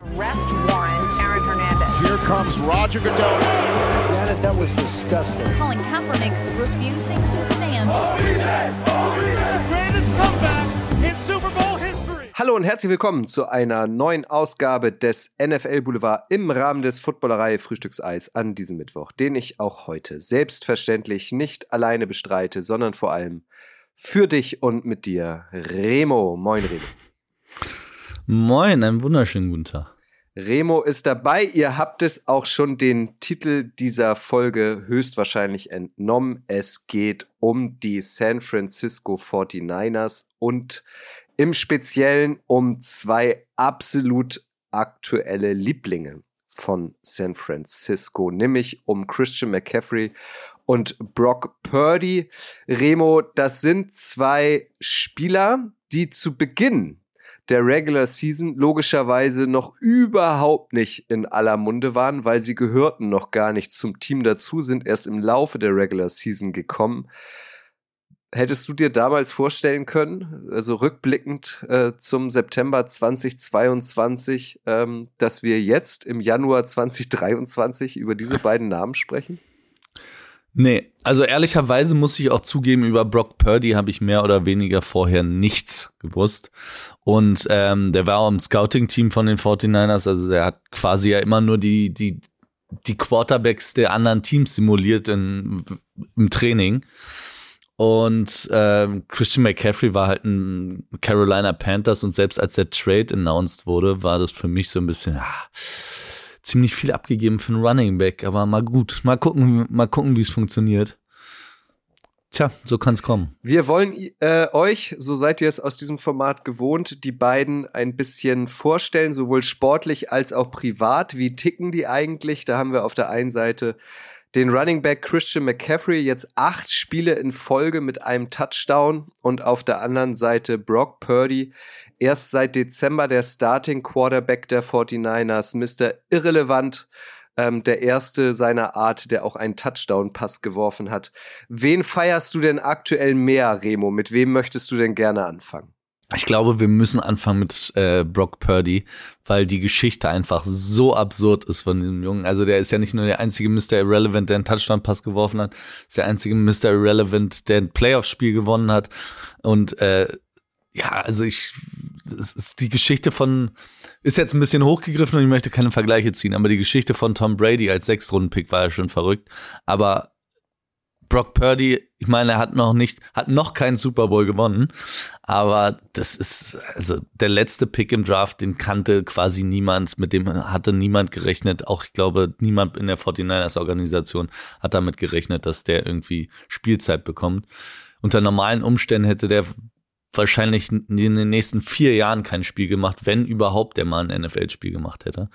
Arrest warrant, Aaron Hernandez. Here comes Roger Goodell. Janet, that was disgusting. Colin Kaepernick refusing to stand. Greatest comeback in Super Bowl history. Hallo und herzlich willkommen zu einer neuen Ausgabe des NFL Boulevard im Rahmen des Footballerei Frühstückseis an diesem Mittwoch, den ich auch heute selbstverständlich nicht alleine bestreite, sondern vor allem für dich und mit dir, Remo. Moin, Remo. Moin, einen wunderschönen guten Tag. Remo ist dabei. Ihr habt es auch schon den Titel dieser Folge höchstwahrscheinlich entnommen. Es geht um die San Francisco 49ers und im Speziellen um zwei absolut aktuelle Lieblinge von San Francisco, nämlich um Christian McCaffrey und Brock Purdy. Remo, das sind zwei Spieler, die zu Beginn der Regular Season logischerweise noch überhaupt nicht in aller Munde waren, weil sie gehörten noch gar nicht zum Team dazu, sind erst im Laufe der Regular Season gekommen. Hättest du dir damals vorstellen können, also rückblickend äh, zum September 2022, ähm, dass wir jetzt im Januar 2023 über diese beiden Namen sprechen? Nee, also ehrlicherweise muss ich auch zugeben, über Brock Purdy habe ich mehr oder weniger vorher nichts gewusst. Und ähm, der war auch im Scouting-Team von den 49ers, also der hat quasi ja immer nur die, die, die Quarterbacks der anderen Teams simuliert in, im Training. Und ähm, Christian McCaffrey war halt ein Carolina Panthers und selbst als der Trade announced wurde, war das für mich so ein bisschen, ja, ziemlich viel abgegeben für einen Running Back, aber mal gut, mal gucken, mal gucken, wie es funktioniert. Tja, so kann es kommen. Wir wollen äh, euch, so seid ihr es aus diesem Format gewohnt, die beiden ein bisschen vorstellen, sowohl sportlich als auch privat. Wie ticken die eigentlich? Da haben wir auf der einen Seite den Running Back Christian McCaffrey jetzt acht Spiele in Folge mit einem Touchdown und auf der anderen Seite Brock Purdy erst seit Dezember der Starting Quarterback der 49ers, Mr. Irrelevant, ähm, der erste seiner Art, der auch einen Touchdown-Pass geworfen hat. Wen feierst du denn aktuell mehr, Remo? Mit wem möchtest du denn gerne anfangen? Ich glaube, wir müssen anfangen mit äh, Brock Purdy, weil die Geschichte einfach so absurd ist von diesem Jungen. Also der ist ja nicht nur der einzige Mr. Irrelevant, der einen Touchdown-Pass geworfen hat, ist der einzige Mr. Irrelevant, der ein Playoff-Spiel gewonnen hat. Und äh, ja, also ich, es ist die Geschichte von, ist jetzt ein bisschen hochgegriffen und ich möchte keine Vergleiche ziehen, aber die Geschichte von Tom Brady als Sechstrunden-Pick war ja schon verrückt. Aber Brock Purdy, ich meine, er hat noch nicht, hat noch keinen Super Bowl gewonnen, aber das ist, also der letzte Pick im Draft, den kannte quasi niemand, mit dem hatte niemand gerechnet, auch ich glaube, niemand in der 49ers Organisation hat damit gerechnet, dass der irgendwie Spielzeit bekommt. Unter normalen Umständen hätte der wahrscheinlich in den nächsten vier Jahren kein Spiel gemacht, wenn überhaupt der mal ein NFL-Spiel gemacht hätte.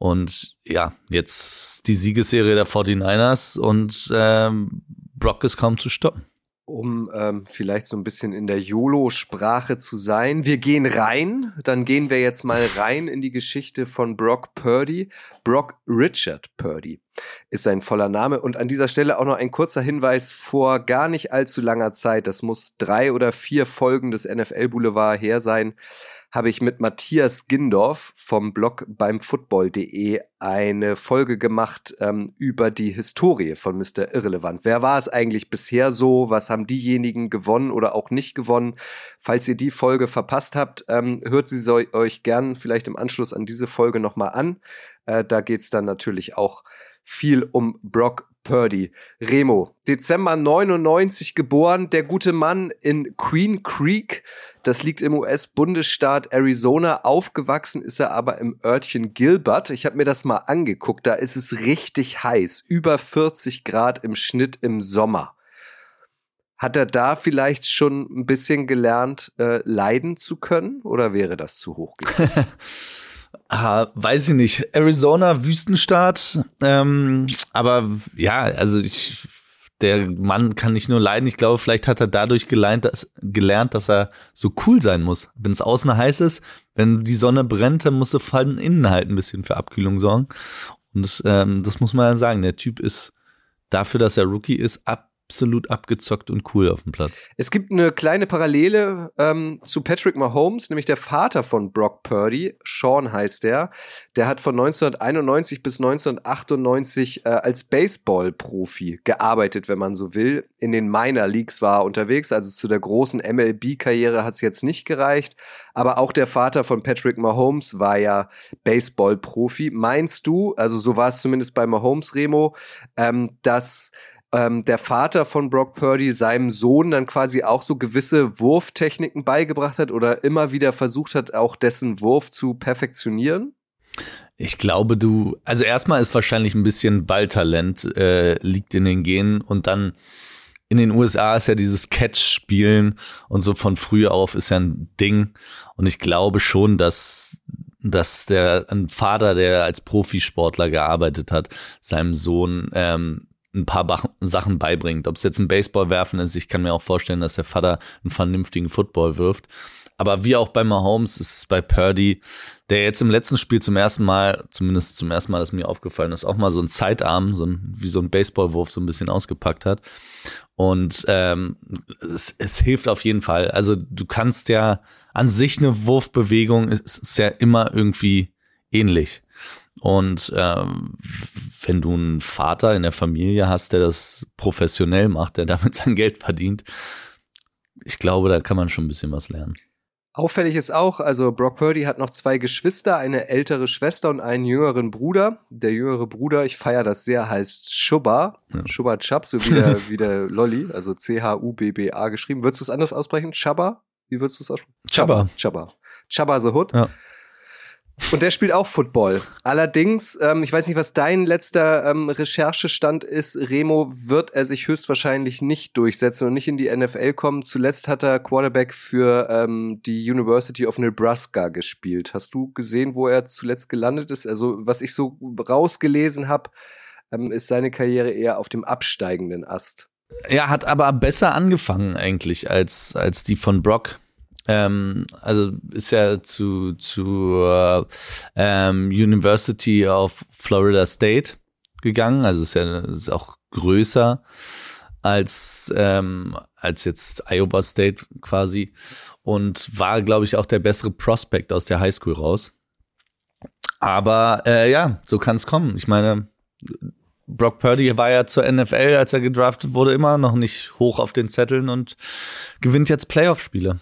Und ja, jetzt die Siegesserie der 49ers und ähm, Brock ist kaum zu stoppen. Um ähm, vielleicht so ein bisschen in der YOLO-Sprache zu sein. Wir gehen rein, dann gehen wir jetzt mal rein in die Geschichte von Brock Purdy. Brock Richard Purdy ist sein voller Name. Und an dieser Stelle auch noch ein kurzer Hinweis vor gar nicht allzu langer Zeit, das muss drei oder vier Folgen des NFL Boulevard her sein, habe ich mit Matthias Gindorf vom Blog beim Football.de eine Folge gemacht ähm, über die Historie von Mr. Irrelevant. Wer war es eigentlich bisher so? Was haben diejenigen gewonnen oder auch nicht gewonnen? Falls ihr die Folge verpasst habt, ähm, hört sie so, euch gern vielleicht im Anschluss an diese Folge nochmal an. Äh, da geht's dann natürlich auch viel um Brock Purdy. Remo, Dezember 99 geboren, der gute Mann in Queen Creek, das liegt im US-Bundesstaat Arizona. Aufgewachsen ist er aber im Örtchen Gilbert. Ich habe mir das mal angeguckt, da ist es richtig heiß, über 40 Grad im Schnitt im Sommer. Hat er da vielleicht schon ein bisschen gelernt, äh, leiden zu können oder wäre das zu hoch? Ah, weiß ich nicht. Arizona, Wüstenstaat. Ähm, aber ja, also ich, der Mann kann nicht nur leiden. Ich glaube, vielleicht hat er dadurch gelernt, dass, gelernt, dass er so cool sein muss. Wenn es außen heiß ist, wenn die Sonne brennt, dann muss er von innen halt ein bisschen für Abkühlung sorgen. Und das, ähm, das muss man ja sagen. Der Typ ist dafür, dass er Rookie ist, ab absolut abgezockt und cool auf dem Platz. Es gibt eine kleine Parallele ähm, zu Patrick Mahomes, nämlich der Vater von Brock Purdy, Sean heißt der. Der hat von 1991 bis 1998 äh, als Baseball-Profi gearbeitet, wenn man so will. In den Minor Leagues war er unterwegs, also zu der großen MLB-Karriere hat es jetzt nicht gereicht. Aber auch der Vater von Patrick Mahomes war ja Baseball-Profi. Meinst du, also so war es zumindest bei Mahomes, Remo, ähm, dass ähm, der Vater von Brock Purdy seinem Sohn dann quasi auch so gewisse Wurftechniken beigebracht hat oder immer wieder versucht hat, auch dessen Wurf zu perfektionieren? Ich glaube, du, also erstmal ist wahrscheinlich ein bisschen Balltalent, äh, liegt in den Genen und dann in den USA ist ja dieses Catch-Spielen und so von früh auf ist ja ein Ding. Und ich glaube schon, dass, dass der ein Vater, der als Profisportler gearbeitet hat, seinem Sohn ähm, ein paar Sachen beibringt. Ob es jetzt ein Baseball werfen ist, ich kann mir auch vorstellen, dass der Vater einen vernünftigen Football wirft. Aber wie auch bei Mahomes ist es bei Purdy, der jetzt im letzten Spiel zum ersten Mal, zumindest zum ersten Mal ist mir aufgefallen, ist auch mal so ein Zeitarm, so ein, wie so ein Baseballwurf so ein bisschen ausgepackt hat. Und ähm, es, es hilft auf jeden Fall. Also du kannst ja an sich eine Wurfbewegung, ist, ist ja immer irgendwie ähnlich. Und ähm, wenn du einen Vater in der Familie hast, der das professionell macht, der damit sein Geld verdient, ich glaube, da kann man schon ein bisschen was lernen. Auffällig ist auch, also Brock Purdy hat noch zwei Geschwister, eine ältere Schwester und einen jüngeren Bruder. Der jüngere Bruder, ich feiere das sehr, heißt Shubba. Ja. Shubba Chubb, so wie der, wie der Lolly, also C-H-U-B-B-A geschrieben. Würdest du es anders aussprechen? Chubba? Wie würdest du es aussprechen? Chubba. Chubba. Chubba the Hood. Ja. Und der spielt auch Football. Allerdings, ähm, ich weiß nicht, was dein letzter ähm, Recherchestand ist. Remo wird er sich höchstwahrscheinlich nicht durchsetzen und nicht in die NFL kommen. Zuletzt hat er Quarterback für ähm, die University of Nebraska gespielt. Hast du gesehen, wo er zuletzt gelandet ist? Also, was ich so rausgelesen habe, ähm, ist seine Karriere eher auf dem absteigenden Ast. Er hat aber besser angefangen eigentlich als, als die von Brock. Ähm, also ist ja zu, zu äh, ähm, University of Florida State gegangen, also ist ja ist auch größer als ähm, als jetzt Iowa State quasi und war glaube ich auch der bessere Prospect aus der Highschool raus. Aber äh, ja, so kann es kommen. Ich meine, Brock Purdy war ja zur NFL, als er gedraftet wurde, immer noch nicht hoch auf den Zetteln und gewinnt jetzt Playoff-Spiele.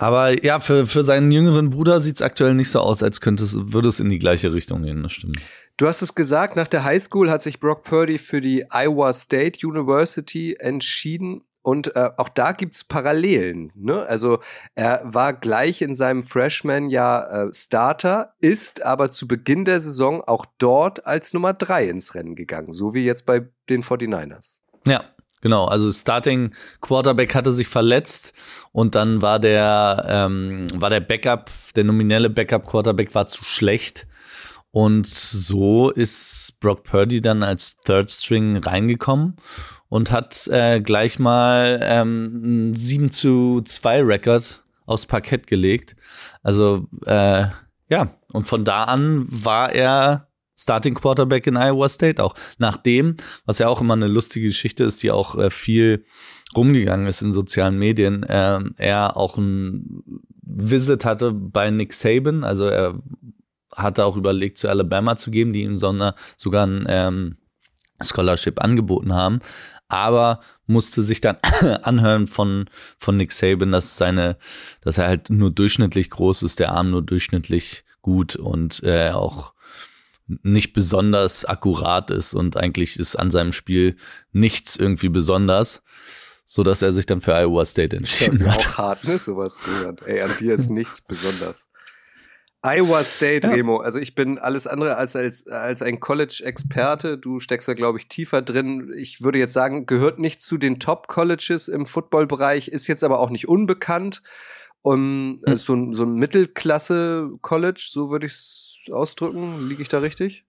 Aber ja, für, für seinen jüngeren Bruder sieht es aktuell nicht so aus, als könnte es, würde es in die gleiche Richtung gehen, das stimmt. Du hast es gesagt, nach der Highschool hat sich Brock Purdy für die Iowa State University entschieden. Und äh, auch da gibt's Parallelen. Ne? Also er war gleich in seinem Freshman-Jahr äh, Starter, ist aber zu Beginn der Saison auch dort als Nummer drei ins Rennen gegangen, so wie jetzt bei den 49ers. Ja, Genau, also Starting Quarterback hatte sich verletzt und dann war der ähm, war der Backup, der nominelle Backup Quarterback war zu schlecht und so ist Brock Purdy dann als Third String reingekommen und hat äh, gleich mal ähm, 7 zu 2 Record aufs Parkett gelegt. Also äh, ja, und von da an war er Starting Quarterback in Iowa State auch. Nachdem, was ja auch immer eine lustige Geschichte ist, die auch äh, viel rumgegangen ist in sozialen Medien, äh, er auch ein Visit hatte bei Nick Saban, also er hatte auch überlegt, zu Alabama zu gehen, die ihm Sonder sogar ein ähm, Scholarship angeboten haben, aber musste sich dann anhören von, von Nick Saban, dass seine, dass er halt nur durchschnittlich groß ist, der Arm nur durchschnittlich gut und äh, auch nicht besonders akkurat ist und eigentlich ist an seinem Spiel nichts irgendwie besonders, so dass er sich dann für Iowa State entschieden hat. Auch hart, ne, sowas zu hören. Ey, an dir ist nichts besonders. Iowa State, ja. Remo. Also ich bin alles andere als als, als ein College-Experte. Du steckst da, glaube ich, tiefer drin. Ich würde jetzt sagen, gehört nicht zu den Top-Colleges im Football-Bereich, ist jetzt aber auch nicht unbekannt. Um, hm. so, so ein Mittelklasse-College, so würde ich es ausdrücken? Liege ich da richtig?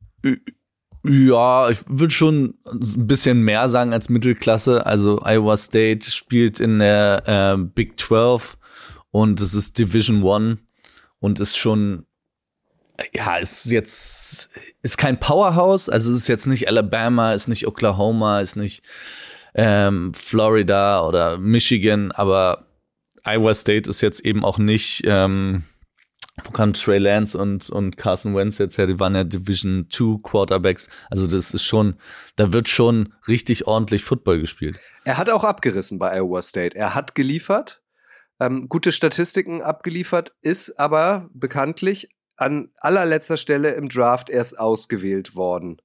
Ja, ich würde schon ein bisschen mehr sagen als Mittelklasse. Also Iowa State spielt in der äh, Big 12 und es ist Division One und ist schon, ja, ist jetzt, ist kein Powerhouse. Also es ist jetzt nicht Alabama, ist nicht Oklahoma, ist nicht ähm, Florida oder Michigan, aber Iowa State ist jetzt eben auch nicht, ähm, wo kam Trey Lance und, und Carson Wentz jetzt her, die waren ja Division 2 Quarterbacks. Also das ist schon, da wird schon richtig ordentlich Football gespielt. Er hat auch abgerissen bei Iowa State. Er hat geliefert, ähm, gute Statistiken abgeliefert, ist aber bekanntlich an allerletzter Stelle im Draft erst ausgewählt worden.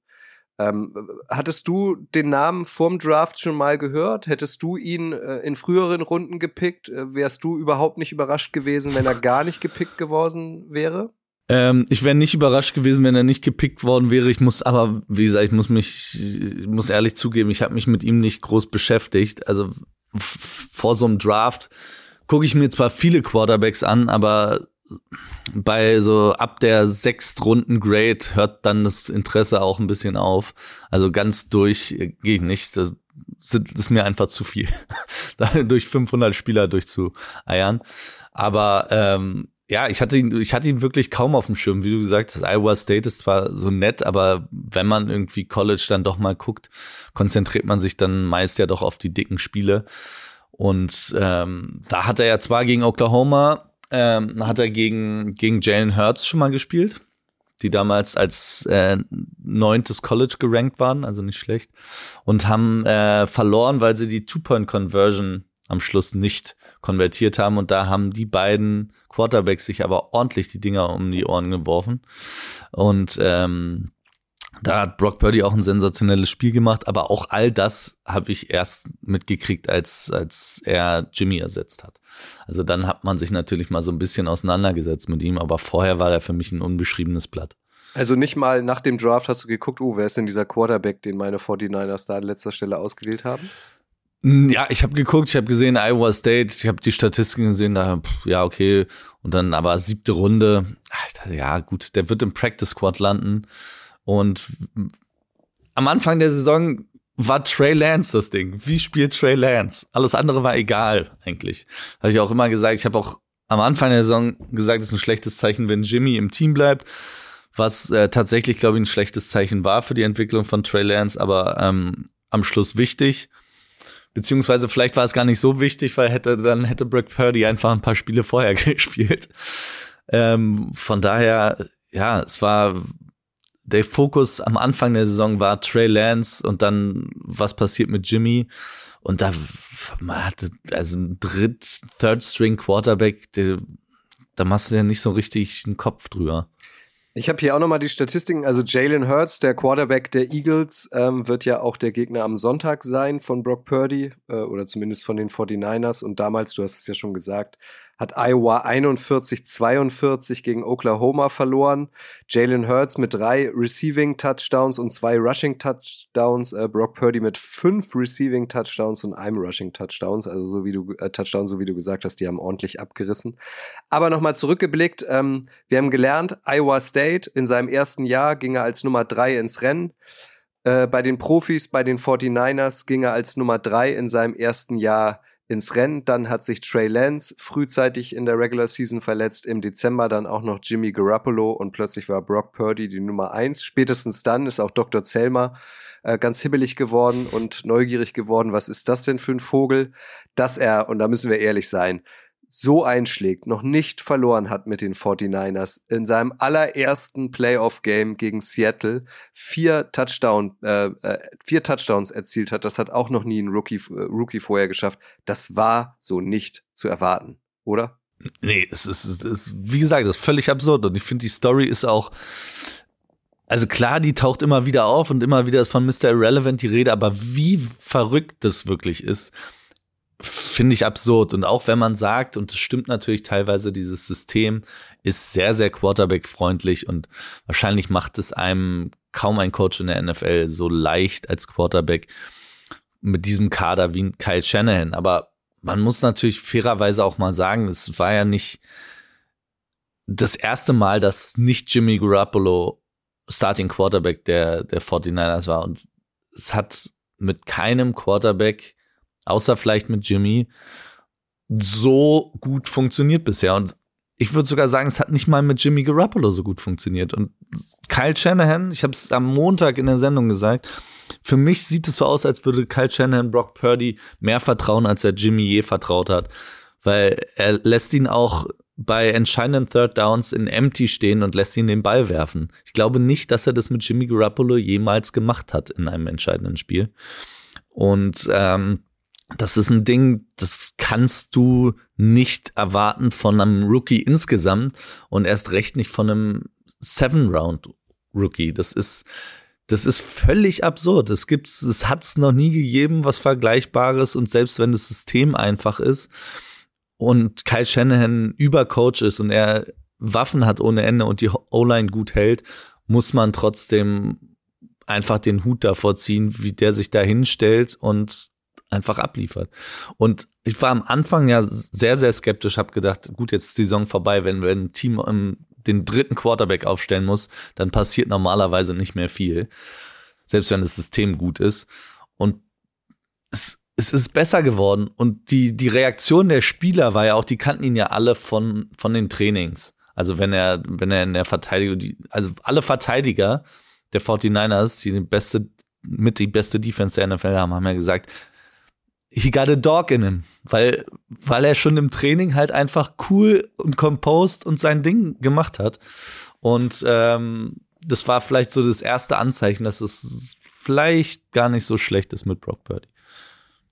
Ähm, hattest du den Namen vorm Draft schon mal gehört? Hättest du ihn äh, in früheren Runden gepickt? Äh, wärst du überhaupt nicht überrascht gewesen, wenn er gar nicht gepickt geworden wäre? Ähm, ich wäre nicht überrascht gewesen, wenn er nicht gepickt worden wäre. Ich muss aber, wie gesagt, ich muss mich, ich muss ehrlich zugeben, ich habe mich mit ihm nicht groß beschäftigt. Also vor so einem Draft gucke ich mir zwar viele Quarterbacks an, aber bei so ab der Sechstrunden Grade hört dann das Interesse auch ein bisschen auf. Also ganz durch äh, gehe ich nicht. Das ist mir einfach zu viel, da durch 500 Spieler durchzueiern. Aber ähm, ja, ich hatte ihn, ich hatte ihn wirklich kaum auf dem Schirm. Wie du gesagt hast, Iowa State ist zwar so nett, aber wenn man irgendwie College dann doch mal guckt, konzentriert man sich dann meist ja doch auf die dicken Spiele. Und ähm, da hat er ja zwar gegen Oklahoma ähm, hat er gegen, gegen Jalen Hurts schon mal gespielt, die damals als äh, neuntes College gerankt waren, also nicht schlecht, und haben äh, verloren, weil sie die Two-Point-Conversion am Schluss nicht konvertiert haben. Und da haben die beiden Quarterbacks sich aber ordentlich die Dinger um die Ohren geworfen. Und ähm, da hat Brock Purdy auch ein sensationelles Spiel gemacht, aber auch all das habe ich erst mitgekriegt, als, als er Jimmy ersetzt hat. Also dann hat man sich natürlich mal so ein bisschen auseinandergesetzt mit ihm, aber vorher war er für mich ein unbeschriebenes Blatt. Also nicht mal nach dem Draft hast du geguckt, oh, wer ist denn dieser Quarterback, den meine 49ers da an letzter Stelle ausgewählt haben? Hm, ja, ich habe geguckt, ich habe gesehen Iowa State, ich habe die Statistiken gesehen, da pff, ja okay und dann aber siebte Runde, ach, dachte, ja gut, der wird im Practice Squad landen und am Anfang der Saison war Trey Lance das Ding. Wie spielt Trey Lance? Alles andere war egal, eigentlich. Habe ich auch immer gesagt. Ich habe auch am Anfang der Saison gesagt, es ist ein schlechtes Zeichen, wenn Jimmy im Team bleibt. Was äh, tatsächlich, glaube ich, ein schlechtes Zeichen war für die Entwicklung von Trey Lance, aber ähm, am Schluss wichtig. Beziehungsweise vielleicht war es gar nicht so wichtig, weil hätte dann hätte Brock Purdy einfach ein paar Spiele vorher gespielt. Ähm, von daher, ja, es war der Fokus am Anfang der Saison war Trey Lance und dann was passiert mit Jimmy. Und da man hatte also ein Dritt, Third String Quarterback, da machst du ja nicht so richtig einen Kopf drüber. Ich habe hier auch nochmal die Statistiken. Also Jalen Hurts, der Quarterback der Eagles, ähm, wird ja auch der Gegner am Sonntag sein von Brock Purdy äh, oder zumindest von den 49ers. Und damals, du hast es ja schon gesagt, hat Iowa 41-42 gegen Oklahoma verloren. Jalen Hurts mit drei Receiving Touchdowns und zwei Rushing Touchdowns. Äh, Brock Purdy mit fünf Receiving Touchdowns und einem Rushing Touchdowns. Also so wie du äh, Touchdown, so wie du gesagt hast, die haben ordentlich abgerissen. Aber nochmal zurückgeblickt, ähm, wir haben gelernt, Iowa State in seinem ersten Jahr ging er als Nummer drei ins Rennen. Äh, bei den Profis, bei den 49ers ging er als Nummer drei in seinem ersten Jahr ins Rennen. Dann hat sich Trey Lance frühzeitig in der Regular Season verletzt. Im Dezember dann auch noch Jimmy Garoppolo und plötzlich war Brock Purdy die Nummer eins. Spätestens dann ist auch Dr. Zelmer äh, ganz hibbelig geworden und neugierig geworden. Was ist das denn für ein Vogel? Dass er, und da müssen wir ehrlich sein, so einschlägt, noch nicht verloren hat mit den 49ers, in seinem allerersten Playoff-Game gegen Seattle vier, Touchdown, äh, äh, vier Touchdowns erzielt hat. Das hat auch noch nie ein Rookie, äh, Rookie vorher geschafft. Das war so nicht zu erwarten, oder? Nee, es ist, es ist wie gesagt, das ist völlig absurd. Und ich finde, die Story ist auch, also klar, die taucht immer wieder auf und immer wieder ist von Mr. Irrelevant die Rede, aber wie verrückt das wirklich ist, finde ich absurd. Und auch wenn man sagt, und es stimmt natürlich teilweise, dieses System ist sehr, sehr Quarterback-freundlich und wahrscheinlich macht es einem kaum ein Coach in der NFL so leicht als Quarterback mit diesem Kader wie Kyle Shanahan. Aber man muss natürlich fairerweise auch mal sagen, es war ja nicht das erste Mal, dass nicht Jimmy Garoppolo Starting Quarterback der, der 49ers war. Und es hat mit keinem Quarterback außer vielleicht mit Jimmy, so gut funktioniert bisher. Und ich würde sogar sagen, es hat nicht mal mit Jimmy Garoppolo so gut funktioniert. Und Kyle Shanahan, ich habe es am Montag in der Sendung gesagt, für mich sieht es so aus, als würde Kyle Shanahan Brock Purdy mehr vertrauen, als er Jimmy je vertraut hat. Weil er lässt ihn auch bei entscheidenden Third Downs in Empty stehen und lässt ihn den Ball werfen. Ich glaube nicht, dass er das mit Jimmy Garoppolo jemals gemacht hat in einem entscheidenden Spiel. Und ähm, das ist ein Ding, das kannst du nicht erwarten von einem Rookie insgesamt und erst recht nicht von einem Seven-Round-Rookie. Das ist, das ist völlig absurd. Es gibt's, es hat's noch nie gegeben, was Vergleichbares und selbst wenn das System einfach ist und Kyle Shanahan Übercoach ist und er Waffen hat ohne Ende und die O-Line gut hält, muss man trotzdem einfach den Hut davor ziehen, wie der sich da hinstellt und einfach abliefert. Und ich war am Anfang ja sehr, sehr skeptisch, habe gedacht, gut, jetzt ist die Saison vorbei, wenn, wenn ein Team um, den dritten Quarterback aufstellen muss, dann passiert normalerweise nicht mehr viel. Selbst wenn das System gut ist. Und es, es ist besser geworden. Und die, die Reaktion der Spieler war ja auch, die kannten ihn ja alle von, von den Trainings. Also wenn er, wenn er in der Verteidigung, die, also alle Verteidiger der 49ers, die, die beste, mit die beste Defense der NFL haben, haben ja gesagt, he got a dog in him, weil, weil er schon im Training halt einfach cool und composed und sein Ding gemacht hat. Und ähm, das war vielleicht so das erste Anzeichen, dass es vielleicht gar nicht so schlecht ist mit Brock Purdy.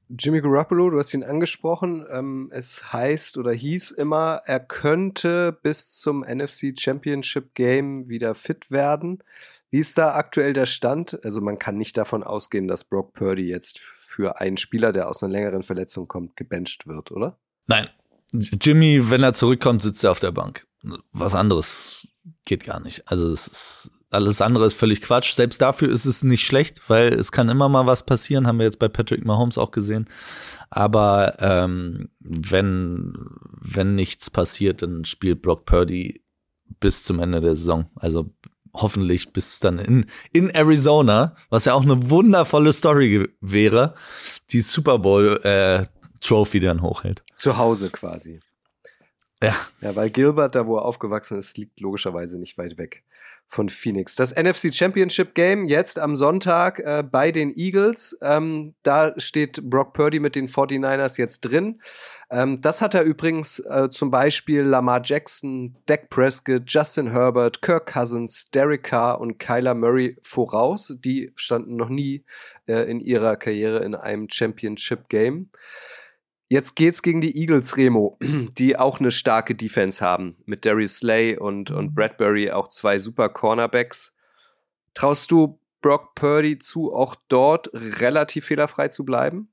Jimmy Garoppolo, du hast ihn angesprochen. Ähm, es heißt oder hieß immer, er könnte bis zum NFC Championship Game wieder fit werden. Wie ist da aktuell der Stand? Also man kann nicht davon ausgehen, dass Brock Purdy jetzt für einen Spieler, der aus einer längeren Verletzung kommt, gebencht wird, oder? Nein. Jimmy, wenn er zurückkommt, sitzt er auf der Bank. Was anderes geht gar nicht. Also es ist alles andere ist völlig Quatsch. Selbst dafür ist es nicht schlecht, weil es kann immer mal was passieren, haben wir jetzt bei Patrick Mahomes auch gesehen. Aber ähm, wenn, wenn nichts passiert, dann spielt Brock Purdy bis zum Ende der Saison. Also hoffentlich bis dann in, in Arizona, was ja auch eine wundervolle Story wäre, die Super Bowl äh, Trophy dann hochhält. Zu Hause quasi. Ja. Ja, weil Gilbert, da wo er aufgewachsen ist, liegt logischerweise nicht weit weg von Phoenix. Das NFC Championship Game jetzt am Sonntag äh, bei den Eagles. Ähm, da steht Brock Purdy mit den 49ers jetzt drin. Ähm, das hat er übrigens äh, zum Beispiel Lamar Jackson, Dak Prescott, Justin Herbert, Kirk Cousins, Derek Carr und Kyler Murray voraus. Die standen noch nie äh, in ihrer Karriere in einem Championship Game. Jetzt geht's gegen die Eagles, Remo, die auch eine starke Defense haben. Mit Darius Slay und, und Bradbury auch zwei super Cornerbacks. Traust du Brock Purdy zu, auch dort relativ fehlerfrei zu bleiben?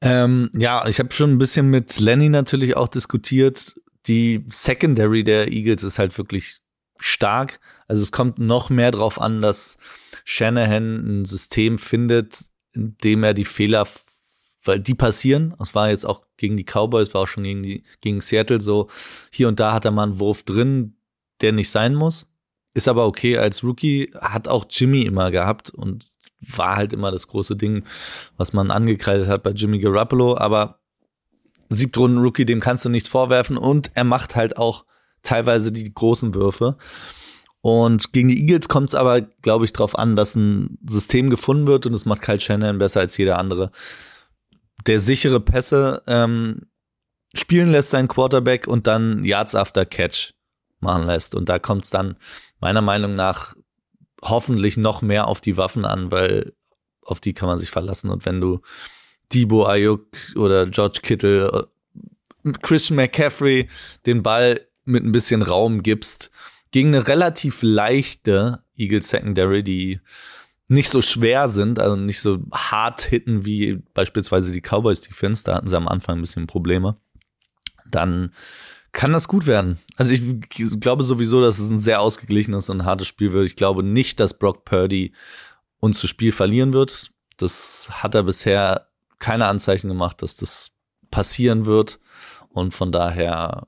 Ähm, ja, ich habe schon ein bisschen mit Lenny natürlich auch diskutiert. Die Secondary der Eagles ist halt wirklich stark. Also es kommt noch mehr drauf an, dass Shanahan ein System findet, in dem er die Fehler weil die passieren. Es war jetzt auch gegen die Cowboys, war auch schon gegen die gegen Seattle so. Hier und da hat er mal einen Wurf drin, der nicht sein muss. Ist aber okay als Rookie, hat auch Jimmy immer gehabt und war halt immer das große Ding, was man angekreidet hat bei Jimmy Garoppolo. Aber Siebtrunden-Rookie, dem kannst du nichts vorwerfen und er macht halt auch teilweise die großen Würfe. Und gegen die Eagles kommt es aber, glaube ich, darauf an, dass ein System gefunden wird und das macht Kyle Shannon besser als jeder andere der sichere Pässe ähm, spielen lässt, sein Quarterback, und dann Yards after Catch machen lässt. Und da kommt es dann meiner Meinung nach hoffentlich noch mehr auf die Waffen an, weil auf die kann man sich verlassen. Und wenn du Debo Ayuk oder George Kittle, Christian McCaffrey den Ball mit ein bisschen Raum gibst, gegen eine relativ leichte Eagles Secondary, die nicht so schwer sind, also nicht so hart hitten wie beispielsweise die Cowboys Defense, da hatten sie am Anfang ein bisschen Probleme, dann kann das gut werden. Also ich glaube sowieso, dass es ein sehr ausgeglichenes und hartes Spiel wird. Ich glaube nicht, dass Brock Purdy uns das Spiel verlieren wird. Das hat er bisher keine Anzeichen gemacht, dass das passieren wird. Und von daher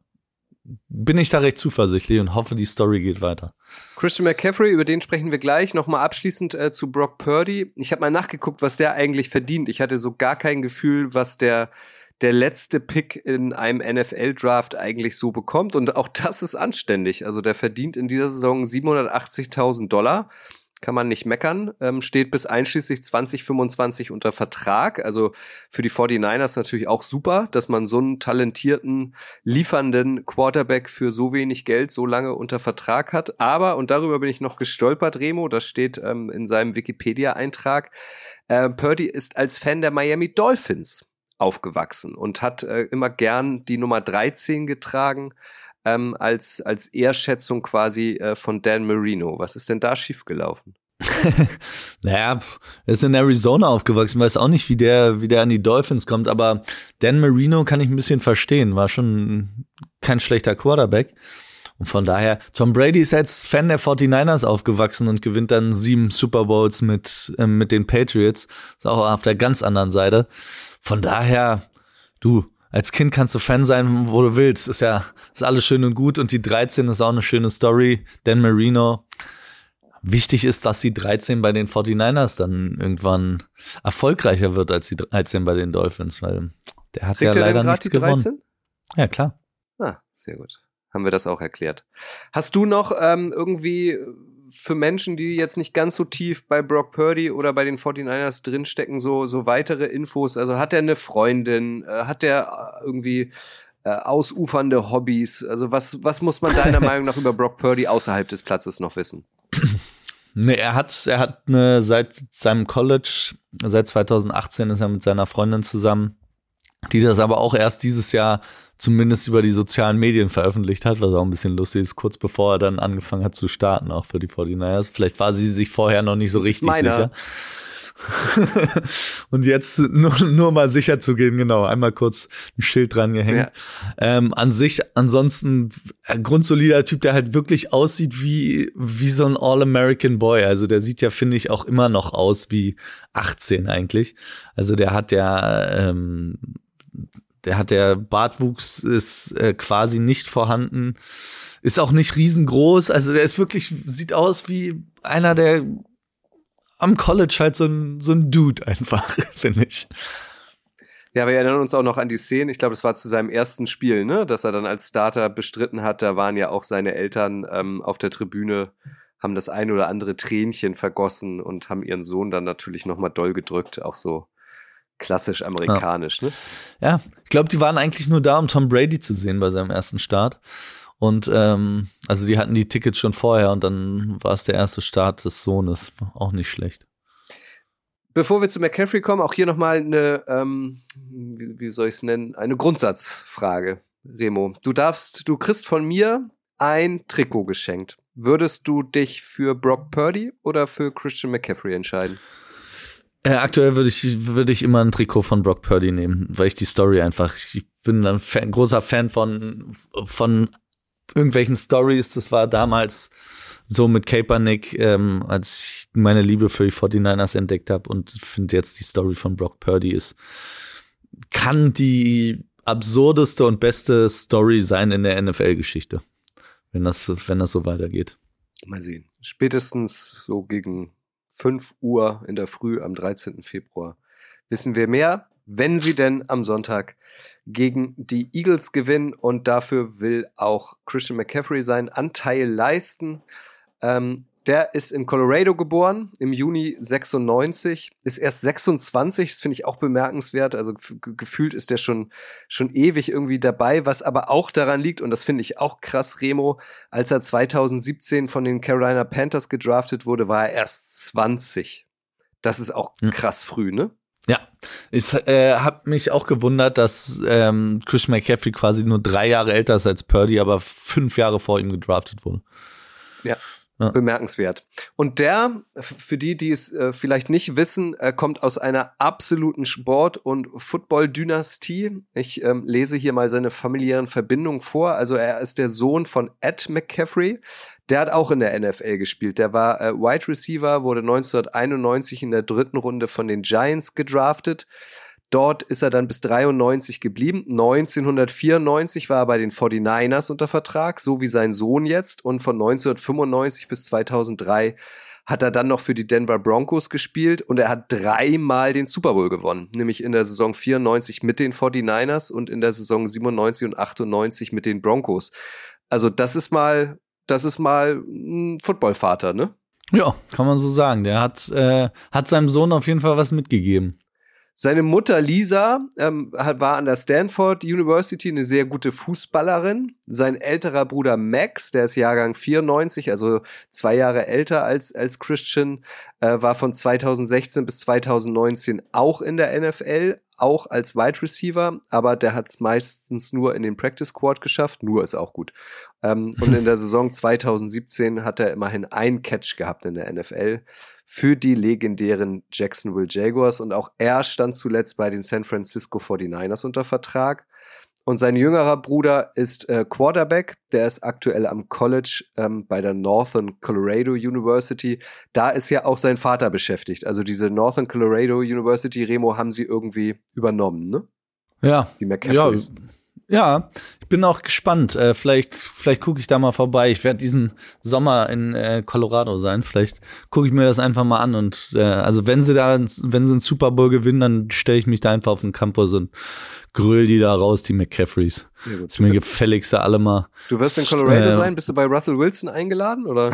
bin ich da recht zuversichtlich und hoffe, die Story geht weiter. Christian McCaffrey, über den sprechen wir gleich. Nochmal abschließend äh, zu Brock Purdy. Ich habe mal nachgeguckt, was der eigentlich verdient. Ich hatte so gar kein Gefühl, was der der letzte Pick in einem NFL-Draft eigentlich so bekommt. Und auch das ist anständig. Also der verdient in dieser Saison 780.000 Dollar. Kann man nicht meckern, ähm, steht bis einschließlich 2025 unter Vertrag. Also für die 49ers natürlich auch super, dass man so einen talentierten, liefernden Quarterback für so wenig Geld so lange unter Vertrag hat. Aber, und darüber bin ich noch gestolpert, Remo, das steht ähm, in seinem Wikipedia-Eintrag, äh, Purdy ist als Fan der Miami Dolphins aufgewachsen und hat äh, immer gern die Nummer 13 getragen ähm, als, als Ehrschätzung quasi äh, von Dan Marino. Was ist denn da schiefgelaufen? naja, er ist in Arizona aufgewachsen, weiß auch nicht, wie der, wie der an die Dolphins kommt, aber Dan Marino kann ich ein bisschen verstehen, war schon kein schlechter Quarterback. Und von daher, Tom Brady ist als Fan der 49ers aufgewachsen und gewinnt dann sieben Super Bowls mit, äh, mit den Patriots. Ist auch auf der ganz anderen Seite. Von daher, du, als Kind kannst du Fan sein, wo du willst. Ist ja, ist alles schön und gut. Und die 13 ist auch eine schöne Story. Dan Marino. Wichtig ist, dass die 13 bei den 49ers dann irgendwann erfolgreicher wird als die 13 bei den Dolphins, weil der hat Kriegt ja leider nichts gewonnen. Ja, klar. Ah, sehr gut. Haben wir das auch erklärt. Hast du noch ähm, irgendwie für Menschen, die jetzt nicht ganz so tief bei Brock Purdy oder bei den 49ers drinstecken, so, so weitere Infos? Also hat er eine Freundin? Äh, hat er äh, irgendwie äh, ausufernde Hobbys? Also was, was muss man deiner Meinung nach über Brock Purdy außerhalb des Platzes noch wissen? Nee, er hat, er hat eine, seit seinem College, seit 2018 ist er mit seiner Freundin zusammen, die das aber auch erst dieses Jahr zumindest über die sozialen Medien veröffentlicht hat, was auch ein bisschen lustig ist, kurz bevor er dann angefangen hat zu starten, auch für die 49ers. Vielleicht war sie sich vorher noch nicht so richtig sicher. und jetzt nur, nur mal sicher zu gehen, genau, einmal kurz ein Schild dran gehängt. Ja. Ähm, an sich, ansonsten, ein grundsolider Typ, der halt wirklich aussieht wie, wie so ein All-American Boy. Also der sieht ja, finde ich, auch immer noch aus wie 18 eigentlich. Also der hat ja, ähm, der hat der Bartwuchs ist äh, quasi nicht vorhanden, ist auch nicht riesengroß, also der ist wirklich sieht aus wie einer der am College halt so ein so ein Dude einfach, finde ich. Ja, wir erinnern uns auch noch an die Szene, ich glaube, das war zu seinem ersten Spiel, ne, dass er dann als Starter bestritten hat, da waren ja auch seine Eltern ähm, auf der Tribüne haben das ein oder andere Tränchen vergossen und haben ihren Sohn dann natürlich nochmal doll gedrückt, auch so klassisch amerikanisch, ja. ne? Ja, ich glaube, die waren eigentlich nur da, um Tom Brady zu sehen bei seinem ersten Start. Und ähm, also die hatten die Tickets schon vorher und dann war es der erste Start des Sohnes. Auch nicht schlecht. Bevor wir zu McCaffrey kommen, auch hier nochmal eine, ähm, wie, wie soll ich es nennen, eine Grundsatzfrage, Remo. Du darfst, du kriegst von mir ein Trikot geschenkt. Würdest du dich für Brock Purdy oder für Christian McCaffrey entscheiden? Äh, aktuell würde ich, würde ich immer ein Trikot von Brock Purdy nehmen, weil ich die Story einfach, ich bin ein Fan, großer Fan von, von irgendwelchen Stories. Das war damals so mit Kaepernick, ähm, als ich meine Liebe für die 49ers entdeckt habe und finde jetzt die Story von Brock Purdy ist, kann die absurdeste und beste Story sein in der NFL-Geschichte, wenn das, wenn das so weitergeht. Mal sehen. Spätestens so gegen 5 Uhr in der Früh am 13. Februar wissen wir mehr, wenn sie denn am Sonntag gegen die Eagles gewinnen. Und dafür will auch Christian McCaffrey seinen Anteil leisten. Ähm, der ist in Colorado geboren, im Juni 96, ist erst 26, das finde ich auch bemerkenswert. Also gefühlt ist der schon, schon ewig irgendwie dabei, was aber auch daran liegt, und das finde ich auch krass, Remo, als er 2017 von den Carolina Panthers gedraftet wurde, war er erst 20. Das ist auch hm. krass früh, ne? Ja, ich äh, habe mich auch gewundert, dass ähm, Chris McCaffrey quasi nur drei Jahre älter ist als Purdy, aber fünf Jahre vor ihm gedraftet wurde. Ja, ja. Bemerkenswert. Und der, für die, die es äh, vielleicht nicht wissen, äh, kommt aus einer absoluten Sport- und Football-Dynastie. Ich ähm, lese hier mal seine familiären Verbindungen vor. Also er ist der Sohn von Ed McCaffrey. Der hat auch in der NFL gespielt. Der war äh, Wide Receiver, wurde 1991 in der dritten Runde von den Giants gedraftet. Dort ist er dann bis 93 geblieben. 1994 war er bei den 49ers unter Vertrag, so wie sein Sohn jetzt. Und von 1995 bis 2003 hat er dann noch für die Denver Broncos gespielt und er hat dreimal den Super Bowl gewonnen. Nämlich in der Saison 94 mit den 49ers und in der Saison 97 und 98 mit den Broncos. Also das ist mal, das ist mal ein Footballvater, ne? Ja, kann man so sagen. Der hat, äh, hat seinem Sohn auf jeden Fall was mitgegeben. Seine Mutter Lisa ähm, war an der Stanford University eine sehr gute Fußballerin. Sein älterer Bruder Max, der ist Jahrgang 94, also zwei Jahre älter als, als Christian, äh, war von 2016 bis 2019 auch in der NFL, auch als Wide Receiver, aber der hat es meistens nur in den Practice Squad geschafft. Nur ist auch gut. Ähm, und in der Saison 2017 hat er immerhin ein Catch gehabt in der NFL für die legendären Jacksonville Jaguars und auch er stand zuletzt bei den San Francisco 49ers unter Vertrag. Und sein jüngerer Bruder ist äh, Quarterback, der ist aktuell am College ähm, bei der Northern Colorado University. Da ist ja auch sein Vater beschäftigt. Also diese Northern Colorado University, Remo, haben sie irgendwie übernommen, ne? Ja. Die McCaffreys. Ja. Ja, ich bin auch gespannt. Äh, vielleicht vielleicht gucke ich da mal vorbei. Ich werde diesen Sommer in äh, Colorado sein. Vielleicht gucke ich mir das einfach mal an. Und äh, also wenn sie da, wenn sie einen Super Bowl gewinnen, dann stelle ich mich da einfach auf den Campus und gröl die da raus, die McCaffreys. Sehr gut. Das ist mir gefälligste alle mal. Du wirst in Colorado äh, sein? Bist du bei Russell Wilson eingeladen oder?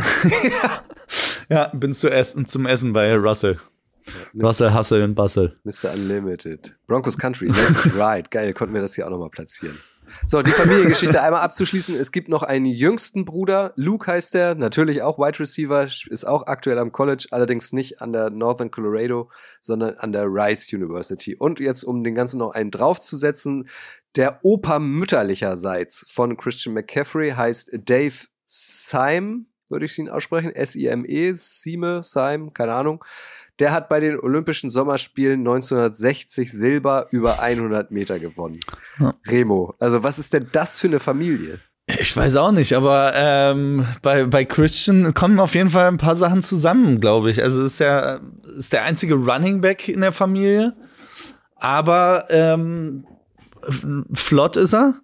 ja, bin zu essen, zum Essen bei Russell. Ja, Russell, Hustle und Bustle. Mr. Unlimited. Broncos Country, let's ride. Geil, konnten wir das hier auch nochmal platzieren. So, die Familiengeschichte einmal abzuschließen. Es gibt noch einen jüngsten Bruder. Luke heißt der, natürlich auch Wide Receiver, ist auch aktuell am College, allerdings nicht an der Northern Colorado, sondern an der Rice University. Und jetzt, um den Ganzen noch einen draufzusetzen, der Opa mütterlicherseits von Christian McCaffrey heißt Dave Syme, würde ich ihn aussprechen, S-I-M-E, Sime, Syme, keine Ahnung. Der hat bei den Olympischen Sommerspielen 1960 Silber über 100 Meter gewonnen. Ja. Remo, also was ist denn das für eine Familie? Ich weiß auch nicht, aber ähm, bei, bei Christian kommen auf jeden Fall ein paar Sachen zusammen, glaube ich. Also ist ja ist der einzige Running Back in der Familie, aber ähm, flott ist er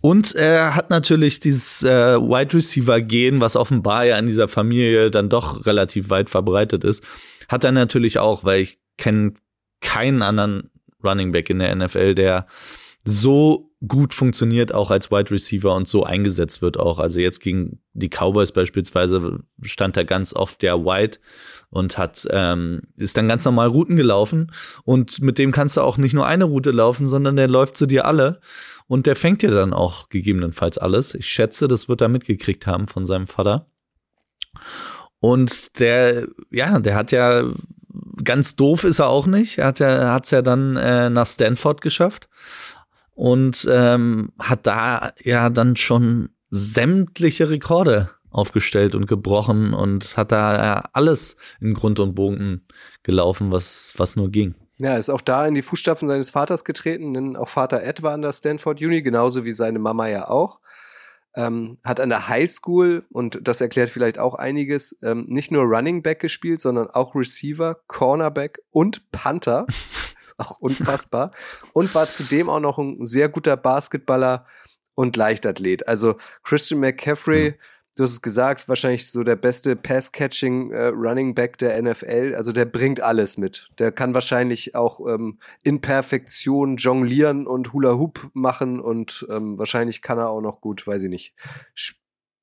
und er hat natürlich dieses äh, Wide Receiver Gen, was offenbar ja in dieser Familie dann doch relativ weit verbreitet ist. Hat er natürlich auch, weil ich kenne keinen anderen Running Back in der NFL, der so gut funktioniert, auch als Wide Receiver und so eingesetzt wird auch. Also jetzt gegen die Cowboys beispielsweise stand er ganz oft der Wide und hat ähm, ist dann ganz normal Routen gelaufen und mit dem kannst du auch nicht nur eine Route laufen, sondern der läuft zu dir alle und der fängt dir dann auch gegebenenfalls alles. Ich schätze, das wird er mitgekriegt haben von seinem Vater. Und der, ja, der hat ja ganz doof ist er auch nicht. Er hat ja, hat's ja dann äh, nach Stanford geschafft und ähm, hat da ja dann schon sämtliche Rekorde aufgestellt und gebrochen und hat da ja alles in Grund und Bogen gelaufen, was, was nur ging. Ja, ist auch da in die Fußstapfen seines Vaters getreten, denn auch Vater Ed war an der Stanford Uni, genauso wie seine Mama ja auch ähm, hat an der Highschool, und das erklärt vielleicht auch einiges, ähm, nicht nur Running Back gespielt, sondern auch Receiver, Cornerback und Panther. auch unfassbar. und war zudem auch noch ein sehr guter Basketballer und Leichtathlet. Also Christian McCaffrey, mhm du hast es gesagt, wahrscheinlich so der beste Pass-Catching äh, Running Back der NFL. Also der bringt alles mit. Der kann wahrscheinlich auch ähm, in Perfektion jonglieren und Hula Hoop machen und ähm, wahrscheinlich kann er auch noch gut, weiß ich nicht,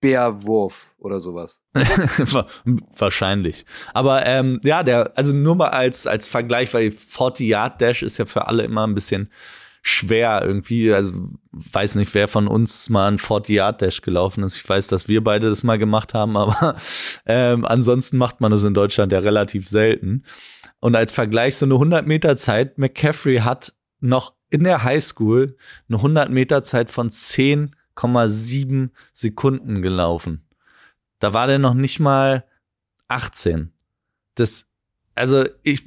Speerwurf oder sowas. Wahrscheinlich. Aber ähm, ja, der, also nur mal als, als Vergleich, weil 40 Yard Dash ist ja für alle immer ein bisschen schwer irgendwie. Also weiß nicht, wer von uns mal ein 40 Yard Dash gelaufen ist. Ich weiß, dass wir beide das mal gemacht haben, aber ähm, ansonsten macht man das in Deutschland ja relativ selten. Und als Vergleich so eine 100 Meter Zeit, McCaffrey hat noch in der Highschool eine 100 Meter Zeit von 10,7 Sekunden gelaufen. Da war der noch nicht mal 18. Das, also ich,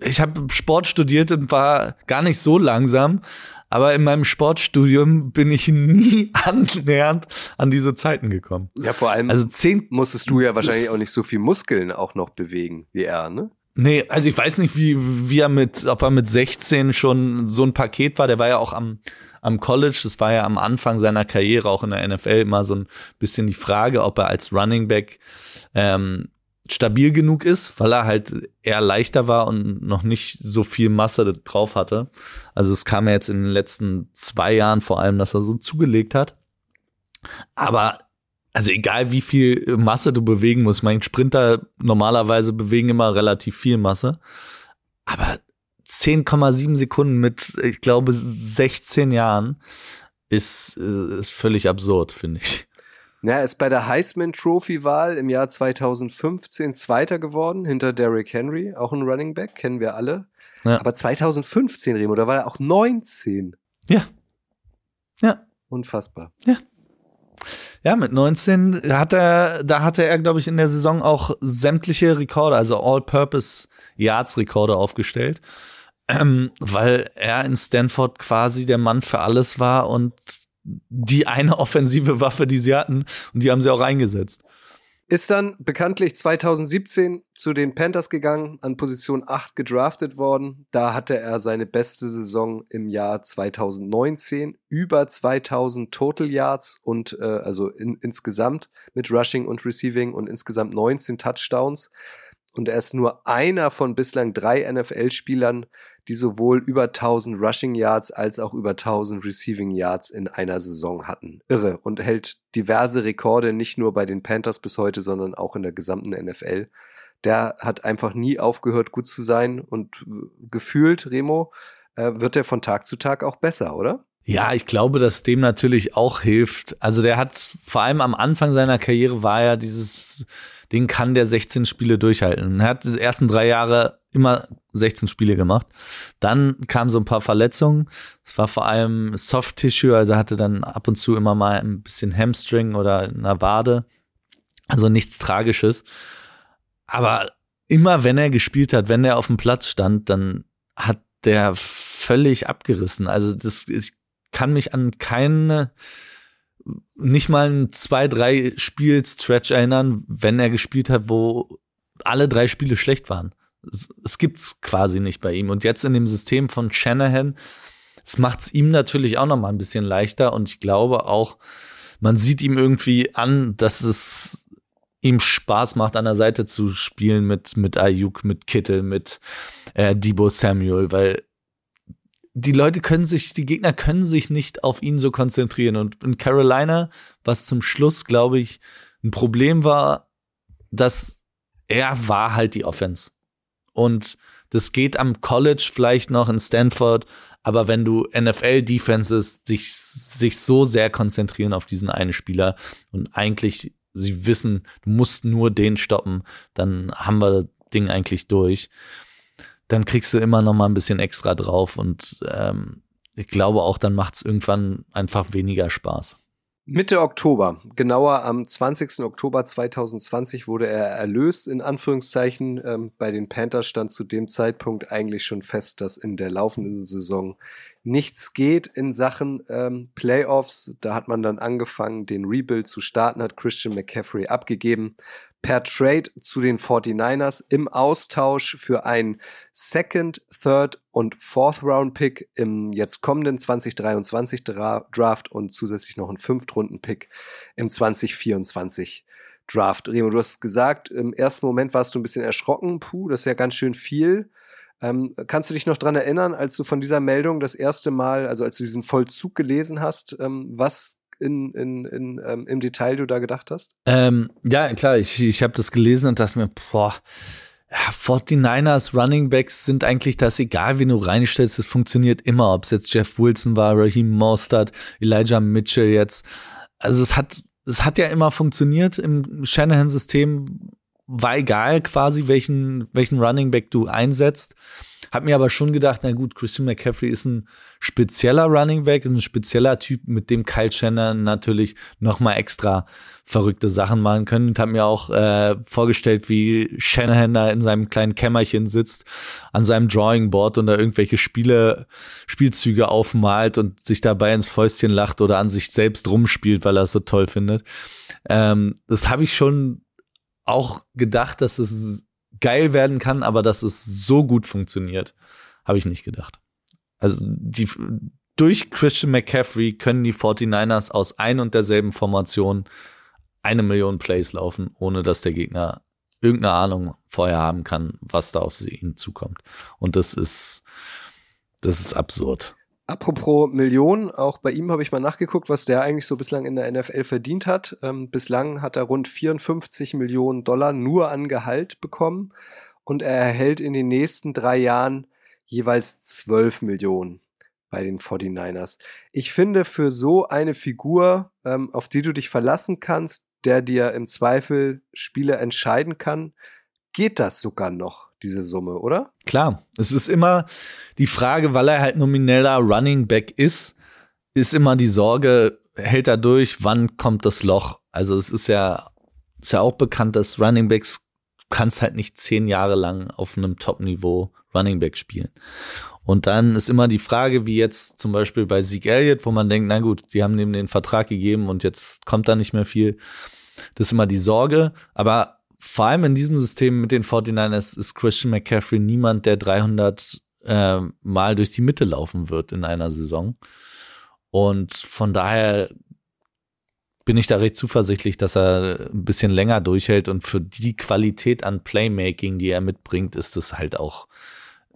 ich habe Sport studiert und war gar nicht so langsam, aber in meinem Sportstudium bin ich nie annähernd an diese Zeiten gekommen. Ja, vor allem also zehn musstest du ja wahrscheinlich auch nicht so viel Muskeln auch noch bewegen wie er, ne? Nee, also ich weiß nicht, wie, wie er mit, ob er mit 16 schon so ein Paket war. Der war ja auch am, am College, das war ja am Anfang seiner Karriere auch in der NFL immer so ein bisschen die Frage, ob er als Running Back ähm, stabil genug ist, weil er halt eher leichter war und noch nicht so viel Masse drauf hatte. Also es kam ja jetzt in den letzten zwei Jahren vor allem, dass er so zugelegt hat. Aber also egal wie viel Masse du bewegen musst, mein Sprinter normalerweise bewegen immer relativ viel Masse, aber 10,7 Sekunden mit, ich glaube, 16 Jahren ist, äh, ist völlig absurd, finde ich. Ja, er ist bei der Heisman Trophy Wahl im Jahr 2015 Zweiter geworden, hinter Derrick Henry, auch ein Running Back, kennen wir alle. Ja. Aber 2015, Remo, da war er auch 19. Ja. Ja. Unfassbar. Ja, mit 19 hat er, da hatte er, glaube ich, in der Saison auch sämtliche Rekorde, also All-Purpose Yards Rekorde aufgestellt, ähm, weil er in Stanford quasi der Mann für alles war und die eine offensive Waffe, die sie hatten, und die haben sie auch eingesetzt. Ist dann bekanntlich 2017 zu den Panthers gegangen, an Position 8 gedraftet worden. Da hatte er seine beste Saison im Jahr 2019, über 2000 Total Yards und äh, also in, insgesamt mit Rushing und Receiving und insgesamt 19 Touchdowns. Und er ist nur einer von bislang drei NFL-Spielern, die sowohl über 1000 Rushing Yards als auch über 1000 Receiving Yards in einer Saison hatten. Irre und hält diverse Rekorde nicht nur bei den Panthers bis heute, sondern auch in der gesamten NFL. Der hat einfach nie aufgehört, gut zu sein und äh, gefühlt, Remo, äh, wird er von Tag zu Tag auch besser, oder? Ja, ich glaube, dass dem natürlich auch hilft. Also der hat vor allem am Anfang seiner Karriere war ja dieses, den kann der 16 Spiele durchhalten. Er hat die ersten drei Jahre immer 16 Spiele gemacht. Dann kamen so ein paar Verletzungen. Es war vor allem Soft Tissue, also hatte dann ab und zu immer mal ein bisschen Hamstring oder eine Wade. Also nichts Tragisches. Aber immer wenn er gespielt hat, wenn er auf dem Platz stand, dann hat der völlig abgerissen. Also das, ich kann mich an keine, nicht mal ein zwei, drei Spiel-Stretch erinnern, wenn er gespielt hat, wo alle drei Spiele schlecht waren. Es, es gibt's quasi nicht bei ihm. Und jetzt in dem System von Shanahan, es macht's ihm natürlich auch noch mal ein bisschen leichter. Und ich glaube auch, man sieht ihm irgendwie an, dass es ihm Spaß macht, an der Seite zu spielen mit, mit Ayuk, mit Kittel, mit äh, Debo Samuel, weil die Leute können sich, die Gegner können sich nicht auf ihn so konzentrieren. Und in Carolina, was zum Schluss, glaube ich, ein Problem war, dass er war halt die Offense. Und das geht am College vielleicht noch in Stanford, aber wenn du NFL-Defenses sich, sich so sehr konzentrieren auf diesen einen Spieler und eigentlich sie wissen, du musst nur den stoppen, dann haben wir das Ding eigentlich durch dann kriegst du immer noch mal ein bisschen extra drauf und ähm, ich glaube auch, dann macht es irgendwann einfach weniger Spaß. Mitte Oktober, genauer am 20. Oktober 2020 wurde er erlöst, in Anführungszeichen. Ähm, bei den Panthers stand zu dem Zeitpunkt eigentlich schon fest, dass in der laufenden Saison nichts geht in Sachen ähm, Playoffs. Da hat man dann angefangen, den Rebuild zu starten, hat Christian McCaffrey abgegeben per Trade zu den 49ers im Austausch für einen Second, Third und Fourth Round Pick im jetzt kommenden 2023 Draft und zusätzlich noch einen Fünftrunden Pick im 2024 Draft. Remo, du hast gesagt, im ersten Moment warst du ein bisschen erschrocken. Puh, das ist ja ganz schön viel. Ähm, kannst du dich noch dran erinnern, als du von dieser Meldung das erste Mal, also als du diesen Vollzug gelesen hast, ähm, was in, in, in, ähm, im Detail du da gedacht hast? Ähm, ja, klar, ich, ich habe das gelesen und dachte mir, boah, ja, 49ers Running Backs sind eigentlich das egal, wen du reinstellst, es funktioniert immer, ob es jetzt Jeff Wilson war, Raheem Mostert, Elijah Mitchell jetzt. Also es hat, es hat ja immer funktioniert im Shanahan-System, war egal quasi, welchen, welchen Running Back du einsetzt. Hab mir aber schon gedacht, na gut, Christian McCaffrey ist ein spezieller Running Back, ein spezieller Typ, mit dem Kyle Shannon natürlich noch mal extra verrückte Sachen machen können. Und habe mir auch äh, vorgestellt, wie Shanahan da in seinem kleinen Kämmerchen sitzt, an seinem Drawing Board und da irgendwelche Spiele, Spielzüge aufmalt und sich dabei ins Fäustchen lacht oder an sich selbst rumspielt, weil er es so toll findet. Ähm, das habe ich schon auch gedacht, dass es geil werden kann, aber dass es so gut funktioniert, habe ich nicht gedacht. Also die, durch Christian McCaffrey können die 49ers aus ein und derselben Formation eine Million Plays laufen, ohne dass der Gegner irgendeine Ahnung vorher haben kann, was da auf ihn zukommt. Und das ist, das ist absurd. Apropos Millionen, auch bei ihm habe ich mal nachgeguckt, was der eigentlich so bislang in der NFL verdient hat. Ähm, bislang hat er rund 54 Millionen Dollar nur an Gehalt bekommen und er erhält in den nächsten drei Jahren jeweils 12 Millionen bei den 49ers. Ich finde, für so eine Figur, ähm, auf die du dich verlassen kannst, der dir im Zweifel Spiele entscheiden kann, geht das sogar noch, diese Summe, oder? Klar, es ist immer die Frage, weil er halt nomineller Running Back ist, ist immer die Sorge, hält er durch, wann kommt das Loch? Also es ist ja, ist ja auch bekannt, dass Running Backs kannst halt nicht zehn Jahre lang auf einem Top-Niveau Running Back spielen. Und dann ist immer die Frage, wie jetzt zum Beispiel bei Zeke Elliott, wo man denkt, na gut, die haben ihm den Vertrag gegeben und jetzt kommt da nicht mehr viel. Das ist immer die Sorge. Aber vor allem in diesem System mit den 49ers ist Christian McCaffrey niemand, der 300 äh, Mal durch die Mitte laufen wird in einer Saison. Und von daher bin ich da recht zuversichtlich, dass er ein bisschen länger durchhält und für die Qualität an Playmaking, die er mitbringt, ist das halt auch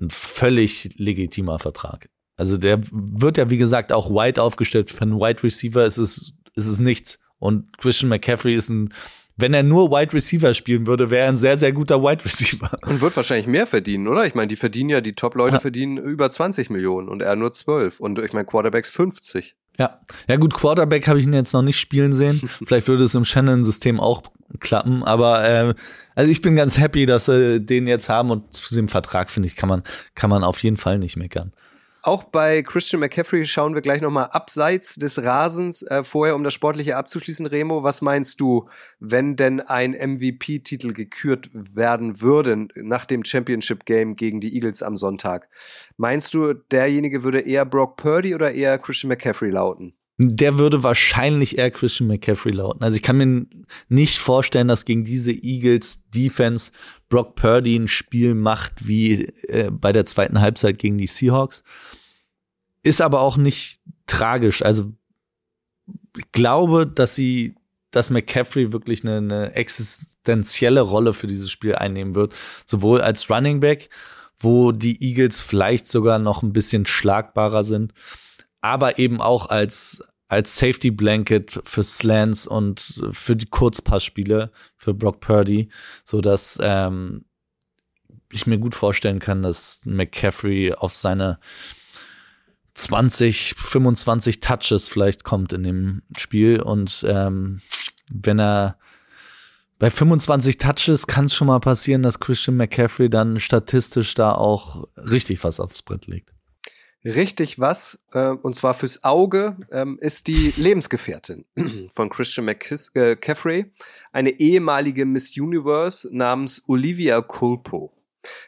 ein völlig legitimer Vertrag. Also der wird ja, wie gesagt, auch wide aufgestellt. Für einen Wide Receiver ist es, ist es nichts. Und Christian McCaffrey ist ein, wenn er nur Wide Receiver spielen würde, wäre er ein sehr, sehr guter Wide Receiver. Und wird wahrscheinlich mehr verdienen, oder? Ich meine, die verdienen ja, die Top-Leute ja. verdienen über 20 Millionen und er nur 12. Und ich meine, Quarterbacks 50. Ja, ja gut, Quarterback habe ich ihn jetzt noch nicht spielen sehen. Vielleicht würde es im Shannon-System auch klappen, aber äh, also ich bin ganz happy, dass sie den jetzt haben und zu dem Vertrag finde ich kann man kann man auf jeden Fall nicht meckern. Auch bei Christian McCaffrey schauen wir gleich nochmal abseits des Rasens. Äh, vorher, um das Sportliche abzuschließen, Remo, was meinst du, wenn denn ein MVP-Titel gekürt werden würde nach dem Championship-Game gegen die Eagles am Sonntag? Meinst du, derjenige würde eher Brock Purdy oder eher Christian McCaffrey lauten? Der würde wahrscheinlich eher Christian McCaffrey lauten. Also ich kann mir nicht vorstellen, dass gegen diese Eagles Defense Brock Purdy ein Spiel macht wie äh, bei der zweiten Halbzeit gegen die Seahawks. Ist aber auch nicht tragisch. Also ich glaube, dass sie, dass McCaffrey wirklich eine, eine existenzielle Rolle für dieses Spiel einnehmen wird. Sowohl als Running Back, wo die Eagles vielleicht sogar noch ein bisschen schlagbarer sind, aber eben auch als als Safety Blanket für Slants und für die Kurzpassspiele für Brock Purdy, so dass ähm, ich mir gut vorstellen kann, dass McCaffrey auf seine 20, 25 Touches vielleicht kommt in dem Spiel und ähm, wenn er bei 25 Touches kann es schon mal passieren, dass Christian McCaffrey dann statistisch da auch richtig was aufs Brett legt richtig was, äh, und zwar fürs Auge, ähm, ist die Lebensgefährtin von Christian McCaffrey, äh, eine ehemalige Miss Universe namens Olivia Culpo.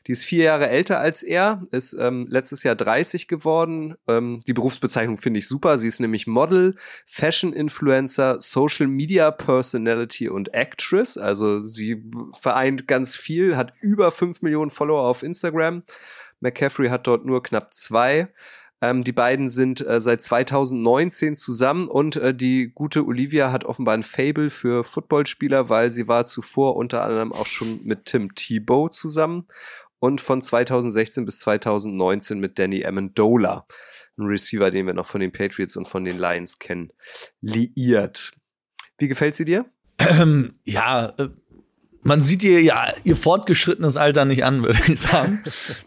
Die ist vier Jahre älter als er, ist ähm, letztes Jahr 30 geworden. Ähm, die Berufsbezeichnung finde ich super. Sie ist nämlich Model, Fashion Influencer, Social Media Personality und Actress. Also sie vereint ganz viel, hat über fünf Millionen Follower auf Instagram McCaffrey hat dort nur knapp zwei. Ähm, die beiden sind äh, seit 2019 zusammen und äh, die gute Olivia hat offenbar ein Fable für Footballspieler, weil sie war zuvor unter anderem auch schon mit Tim Tebow zusammen und von 2016 bis 2019 mit Danny Amendola, ein Receiver, den wir noch von den Patriots und von den Lions kennen, liiert. Wie gefällt sie dir? Ähm, ja, äh, man sieht ihr ja ihr fortgeschrittenes Alter nicht an, würde ich sagen.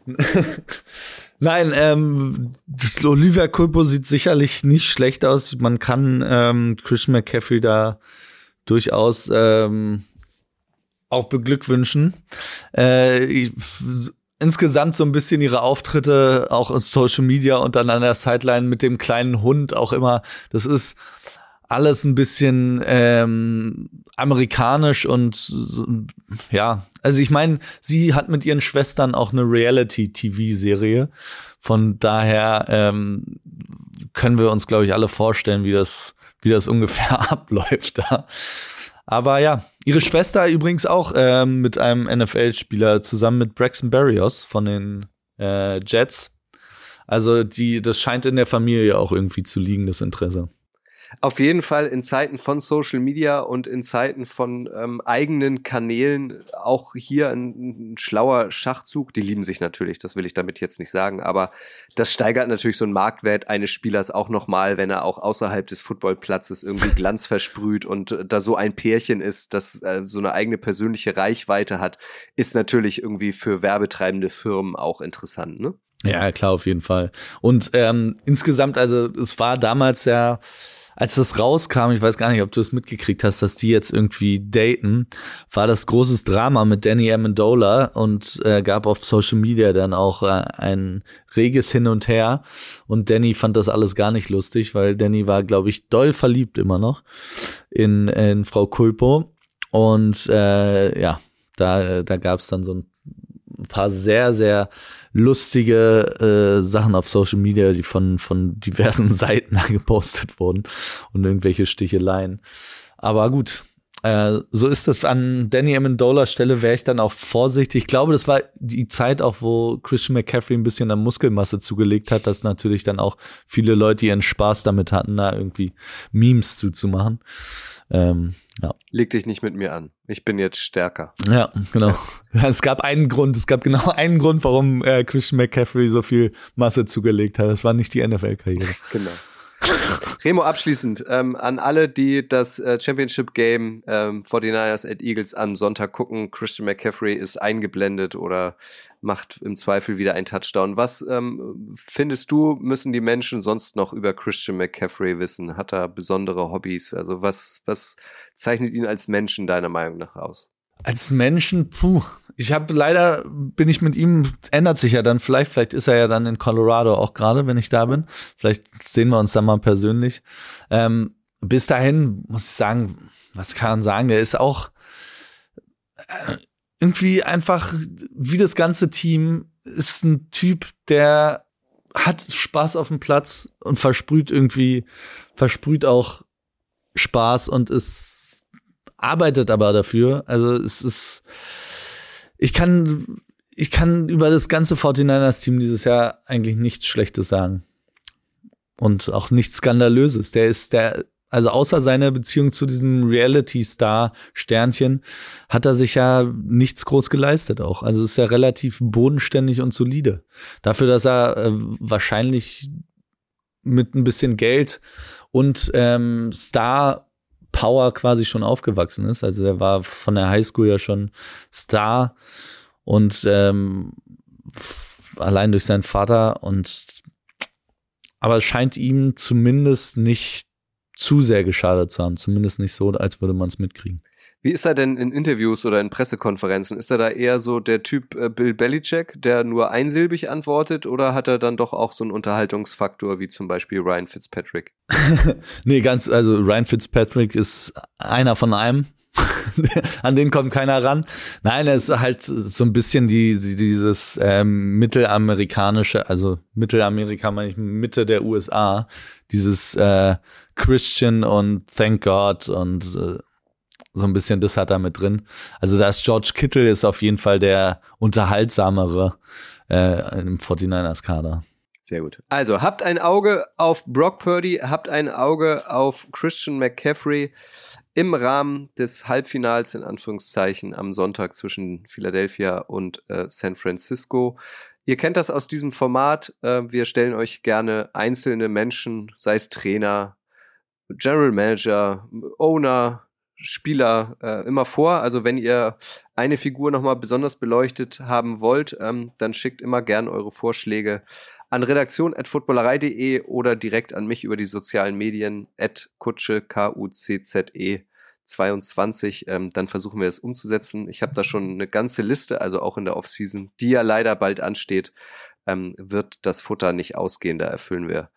Nein, ähm, Olivia Culpo sieht sicherlich nicht schlecht aus. Man kann ähm, Christian McCaffrey da durchaus ähm, auch beglückwünschen. Äh, ich, insgesamt so ein bisschen ihre Auftritte auch in Social Media und dann an der Sideline mit dem kleinen Hund auch immer. Das ist alles ein bisschen ähm, amerikanisch und ja, also ich meine, sie hat mit ihren Schwestern auch eine Reality-TV-Serie. Von daher ähm, können wir uns, glaube ich, alle vorstellen, wie das, wie das ungefähr abläuft da. Aber ja, ihre Schwester übrigens auch ähm, mit einem NFL-Spieler zusammen mit Braxton Berrios von den äh, Jets. Also die, das scheint in der Familie auch irgendwie zu liegen, das Interesse. Auf jeden Fall in Zeiten von Social Media und in Zeiten von ähm, eigenen Kanälen auch hier ein, ein, schlauer Schachzug. Die lieben sich natürlich, das will ich damit jetzt nicht sagen, aber das steigert natürlich so einen Marktwert eines Spielers auch nochmal, wenn er auch außerhalb des Footballplatzes irgendwie Glanz versprüht und äh, da so ein Pärchen ist, das äh, so eine eigene persönliche Reichweite hat, ist natürlich irgendwie für werbetreibende Firmen auch interessant, ne? Ja, klar, auf jeden Fall. Und ähm, insgesamt, also es war damals ja als das rauskam, ich weiß gar nicht, ob du es mitgekriegt hast, dass die jetzt irgendwie daten, war das großes Drama mit Danny Amendola und äh, gab auf Social Media dann auch äh, ein reges Hin und Her. Und Danny fand das alles gar nicht lustig, weil Danny war, glaube ich, doll verliebt immer noch in, in Frau Kulpo. Und äh, ja, da, da gab es dann so ein paar sehr, sehr lustige äh, Sachen auf Social Media, die von, von diversen Seiten gepostet wurden und irgendwelche Sticheleien. Aber gut, äh, so ist das an Danny Amendola Stelle wäre ich dann auch vorsichtig. Ich glaube, das war die Zeit auch, wo Christian McCaffrey ein bisschen an Muskelmasse zugelegt hat, dass natürlich dann auch viele Leute ihren Spaß damit hatten, da irgendwie Memes zuzumachen. Ähm, ja. Leg dich nicht mit mir an. Ich bin jetzt stärker. Ja, genau. Ja. Es gab einen Grund, es gab genau einen Grund, warum äh, Christian McCaffrey so viel Masse zugelegt hat. Das war nicht die NFL-Karriere. Genau. Remo, abschließend ähm, an alle, die das äh, Championship Game ähm, 49ers at Eagles am Sonntag gucken. Christian McCaffrey ist eingeblendet oder macht im Zweifel wieder ein Touchdown. Was ähm, findest du, müssen die Menschen sonst noch über Christian McCaffrey wissen? Hat er besondere Hobbys? Also was, was zeichnet ihn als Menschen deiner Meinung nach aus? Als Menschen, puh, ich habe leider, bin ich mit ihm, ändert sich ja dann vielleicht, vielleicht ist er ja dann in Colorado auch gerade, wenn ich da bin. Vielleicht sehen wir uns dann mal persönlich. Ähm, bis dahin muss ich sagen, was kann man sagen, der ist auch äh, irgendwie einfach, wie das ganze Team, ist ein Typ, der hat Spaß auf dem Platz und versprüht irgendwie, versprüht auch Spaß und ist arbeitet aber dafür. Also es ist, ich kann, ich kann über das ganze 49ers-Team dieses Jahr eigentlich nichts Schlechtes sagen. Und auch nichts Skandalöses. Der ist der, also außer seiner Beziehung zu diesem Reality-Star-Sternchen hat er sich ja nichts groß geleistet auch. Also ist er relativ bodenständig und solide. Dafür, dass er äh, wahrscheinlich mit ein bisschen Geld und ähm, Star Power quasi schon aufgewachsen ist. Also er war von der Highschool ja schon Star und ähm, allein durch seinen Vater und aber es scheint ihm zumindest nicht zu sehr geschadet zu haben, zumindest nicht so, als würde man es mitkriegen. Wie ist er denn in Interviews oder in Pressekonferenzen? Ist er da eher so der Typ äh, Bill Belichick, der nur einsilbig antwortet, oder hat er dann doch auch so einen Unterhaltungsfaktor wie zum Beispiel Ryan Fitzpatrick? nee, ganz, also Ryan Fitzpatrick ist einer von einem. An den kommt keiner ran. Nein, er ist halt so ein bisschen die, die dieses ähm, mittelamerikanische, also Mittelamerika meine ich Mitte der USA, dieses äh, Christian und Thank God und äh, so ein bisschen das hat er mit drin. Also da ist George Kittle ist auf jeden Fall der unterhaltsamere äh, im 49ers Kader. Sehr gut. Also habt ein Auge auf Brock Purdy, habt ein Auge auf Christian McCaffrey im Rahmen des Halbfinals in Anführungszeichen am Sonntag zwischen Philadelphia und äh, San Francisco. Ihr kennt das aus diesem Format. Äh, wir stellen euch gerne einzelne Menschen, sei es Trainer, General Manager, Owner, Spieler äh, immer vor. Also wenn ihr eine Figur nochmal besonders beleuchtet haben wollt, ähm, dann schickt immer gern eure Vorschläge an redaktion.footballerei.de oder direkt an mich über die sozialen Medien at kutsche, K-U-C-Z-E 22. Ähm, dann versuchen wir es umzusetzen. Ich habe da schon eine ganze Liste, also auch in der Offseason, die ja leider bald ansteht, ähm, wird das Futter nicht ausgehen. Da erfüllen wir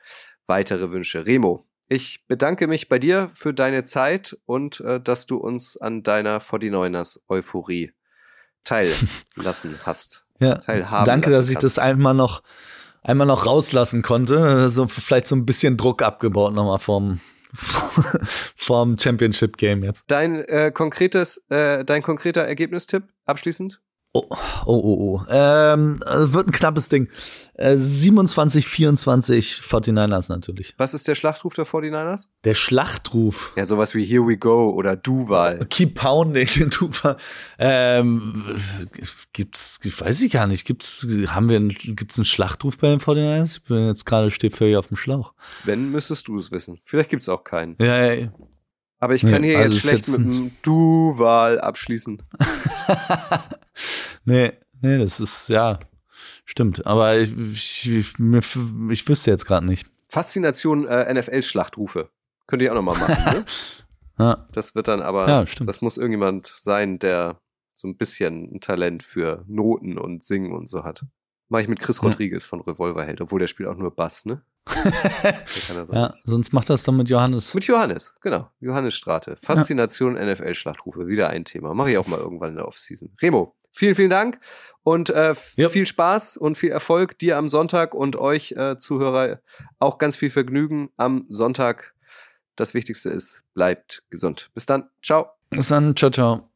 weitere Wünsche. Remo, ich bedanke mich bei dir für deine Zeit und äh, dass du uns an deiner 49ers Euphorie teillassen hast. Ja, teilhaben danke, dass ich kann. das einmal noch, einmal noch rauslassen konnte. So vielleicht so ein bisschen Druck abgebaut nochmal vom, vom Championship Game jetzt. Dein äh, konkretes, äh, dein konkreter Ergebnistipp abschließend? Oh, oh, oh, oh. Ähm, äh, wird ein knappes Ding. Äh, 27, 24 49ers natürlich. Was ist der Schlachtruf der 49ers? Der Schlachtruf. Ja, sowas wie Here we go oder Duval. Keep pounding, du ähm, gibt's, weiß ich gar nicht, gibt's, haben wir, einen, gibt's einen Schlachtruf bei den 49ers? Ich bin jetzt gerade stehe völlig auf dem Schlauch. Wenn, müsstest du es wissen. Vielleicht gibt's auch keinen. Ja, ja. Aber ich kann Nee, hier also jetzt schlecht jetzt mit ein- einem Duval abschließen. nee, nee, das ist, ja, stimmt. Aber ich, ich, mir, ich wüsste jetzt gerade nicht. Faszination äh, NFL-Schlachtrufe. Könnt ihr auch nochmal machen, ne? Ja, Das wird dann aber, Ja, stimmt. das muss irgendjemand sein, der so ein bisschen ein Talent für Noten und Singen und so hat. Mache ich mit Chris Ja. Rodriguez von Revolverheld, obwohl der spielt auch nur Bass, ne? Ja, sonst macht das dann mit Johannes. Mit Johannes, genau. Johannes Strate. Faszination NFL-Schlachtrufe. Wieder ein Thema. Mache ich auch mal irgendwann in der Offseason. Remo, vielen, vielen Dank und äh, Ja. viel Spaß und viel Erfolg dir am Sonntag und euch äh, Zuhörer auch ganz viel Vergnügen am Sonntag. Das Wichtigste ist, bleibt gesund. Bis dann. Ciao. Bis dann, ciao, ciao.